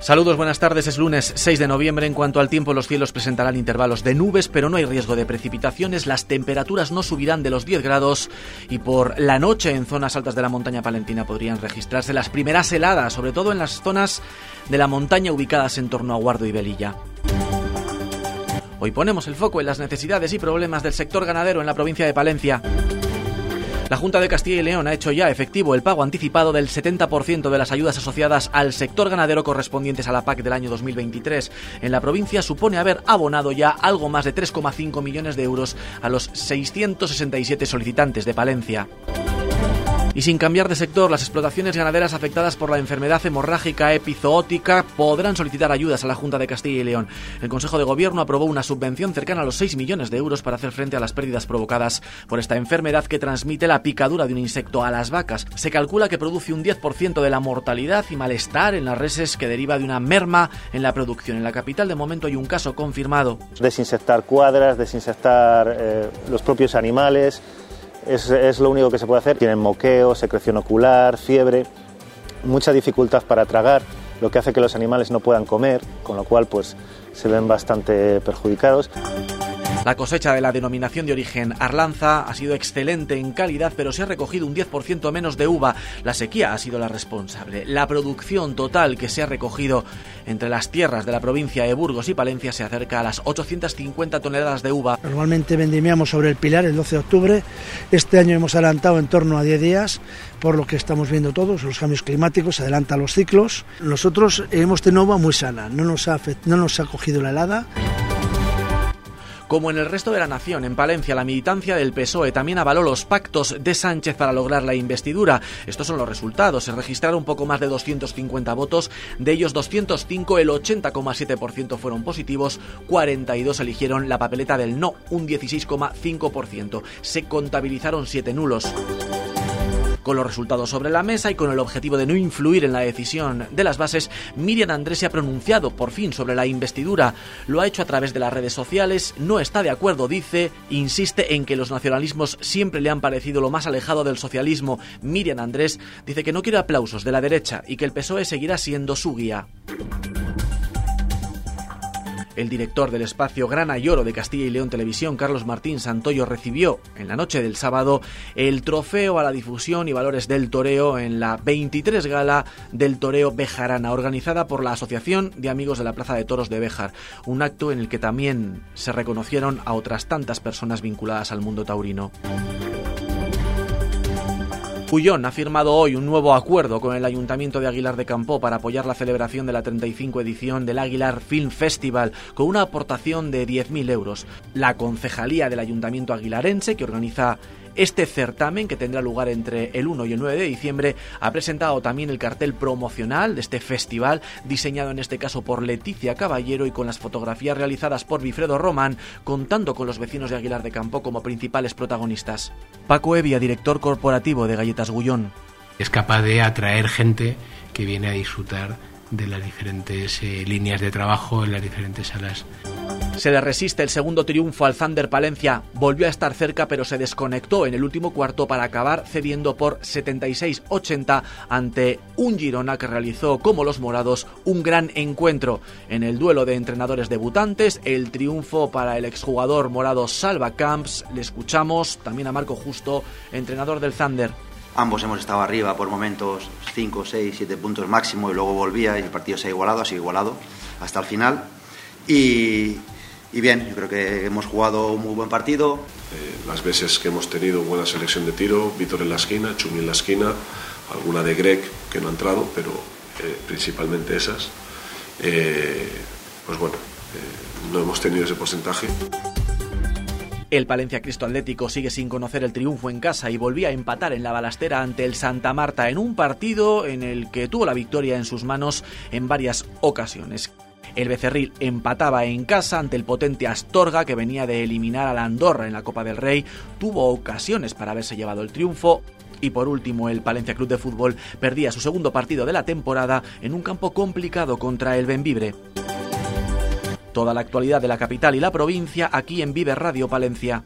Saludos, buenas tardes. Es lunes 6 de noviembre. En cuanto al tiempo, los cielos presentarán intervalos de nubes, pero no hay riesgo de precipitaciones. Las temperaturas no subirán de los 10 grados y por la noche en zonas altas de la montaña palentina podrían registrarse las primeras heladas, sobre todo en las zonas de la montaña ubicadas en torno a Guardo y Velilla. Hoy ponemos el foco en las necesidades y problemas del sector ganadero en la provincia de Palencia. La Junta de Castilla y León ha hecho ya efectivo el pago anticipado del 70% de las ayudas asociadas al sector ganadero correspondientes a la PAC del año 2023. En la provincia supone haber abonado ya algo más de 3,5 millones de euros a los 667 solicitantes de Palencia. Y sin cambiar de sector, las explotaciones ganaderas afectadas por la enfermedad hemorrágica epizoótica podrán solicitar ayudas a la Junta de Castilla y León. El Consejo de Gobierno aprobó una subvención cercana a los 6 millones de euros para hacer frente a las pérdidas provocadas por esta enfermedad que transmite la picadura de un insecto a las vacas. Se calcula que produce un 10% de la mortalidad y malestar en las reses que deriva de una merma en la producción. En la capital de momento hay un caso confirmado. Desinsectar cuadras, desinsectar eh, los propios animales es, lo único que se puede hacer. Tienen moqueo, secreción ocular, fiebre, mucha dificultad para tragar, lo que hace que los animales no puedan comer, con lo cual pues se ven bastante perjudicados. La cosecha de la denominación de origen Arlanza ha sido excelente en calidad, pero se ha recogido un 10% menos de uva. La sequía ha sido la responsable. La producción total que se ha recogido entre las tierras de la provincia de Burgos y Palencia se acerca a las 850 toneladas de uva. Normalmente vendimiamos sobre el Pilar el 12 de octubre. Este año hemos adelantado en torno a 10 días, por lo que estamos viendo todos, los cambios climáticos, se adelantan los ciclos. Nosotros hemos tenido uva muy sana, no nos ha, no nos ha cogido la helada. Como en el resto de la nación, en Palencia la militancia del PSOE también avaló los pactos de Sánchez para lograr la investidura. Estos son los resultados. Se registraron poco más de 250 votos, de ellos 205, el 80,7% fueron positivos, 42 eligieron la papeleta del no, un 16,5%. Se contabilizaron 7 nulos. Con los resultados sobre la mesa y con el objetivo de no influir en la decisión de las bases, Miriam Andrés se ha pronunciado por fin sobre la investidura. Lo ha hecho a través de las redes sociales, no está de acuerdo, dice, insiste en que los nacionalismos siempre le han parecido lo más alejado del socialismo. Miriam Andrés dice que no quiere aplausos de la derecha y que el PSOE seguirá siendo su guía. El director del espacio Grana y Oro de Castilla y León Televisión, Carlos Martín Santoyo, recibió en la noche del sábado el trofeo a la difusión y valores del toreo en la 23 Gala del Toreo Bejarana, organizada por la Asociación de Amigos de la Plaza de Toros de Béjar, un acto en el que también se reconocieron a otras tantas personas vinculadas al mundo taurino. Puyón ha firmado hoy un nuevo acuerdo con el Ayuntamiento de Aguilar de Campo para apoyar la celebración de la 35 edición del Aguilar Film Festival con una aportación de 10.000 euros. La concejalía del Ayuntamiento Aguilarense, que organiza este certamen, que tendrá lugar entre el 1 y el 9 de diciembre, ha presentado también el cartel promocional de este festival, diseñado en este caso por Leticia Caballero y con las fotografías realizadas por Bifredo Román, contando con los vecinos de Aguilar de Campo como principales protagonistas. Paco Evia, director corporativo de Galletas Gullón. Es capaz de atraer gente que viene a disfrutar de las diferentes eh, líneas de trabajo en las diferentes salas. Se le resiste el segundo triunfo al Thunder Palencia. Volvió a estar cerca pero se desconectó en el último cuarto para acabar cediendo por 76-80 ante un Girona que realizó como los morados un gran encuentro. En el duelo de entrenadores debutantes, el triunfo para el exjugador morado Salva Camps. Le escuchamos también a Marco Justo, entrenador del Thunder. Ambos hemos estado arriba por momentos 5, 6, 7 puntos máximo y luego volvía y el partido se ha igualado, ha sido igualado hasta el final. Y, bien, yo creo que hemos jugado un muy buen partido. Eh, las veces que hemos tenido buena selección de tiro, Víctor en la esquina, Chumi en la esquina, alguna de Greg que no ha entrado, pero eh, principalmente esas. Eh, pues bueno, no hemos tenido ese porcentaje. El Palencia Cristo Atlético sigue sin conocer el triunfo en casa y volvía a empatar en la balastera ante el Santa Marta en un partido en el que tuvo la victoria en sus manos en varias ocasiones. El Becerril empataba en casa ante el potente Astorga que venía de eliminar a la Andorra en la Copa del Rey, tuvo ocasiones para haberse llevado el triunfo, y por último, el Palencia Club de Fútbol perdía su segundo partido de la temporada en un campo complicado contra el Benvibre. Toda la actualidad de la capital y la provincia aquí en Vive Radio Palencia.